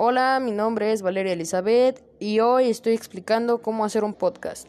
Hola, mi nombre es Valeria Elizabeth y hoy estoy explicando cómo hacer un podcast.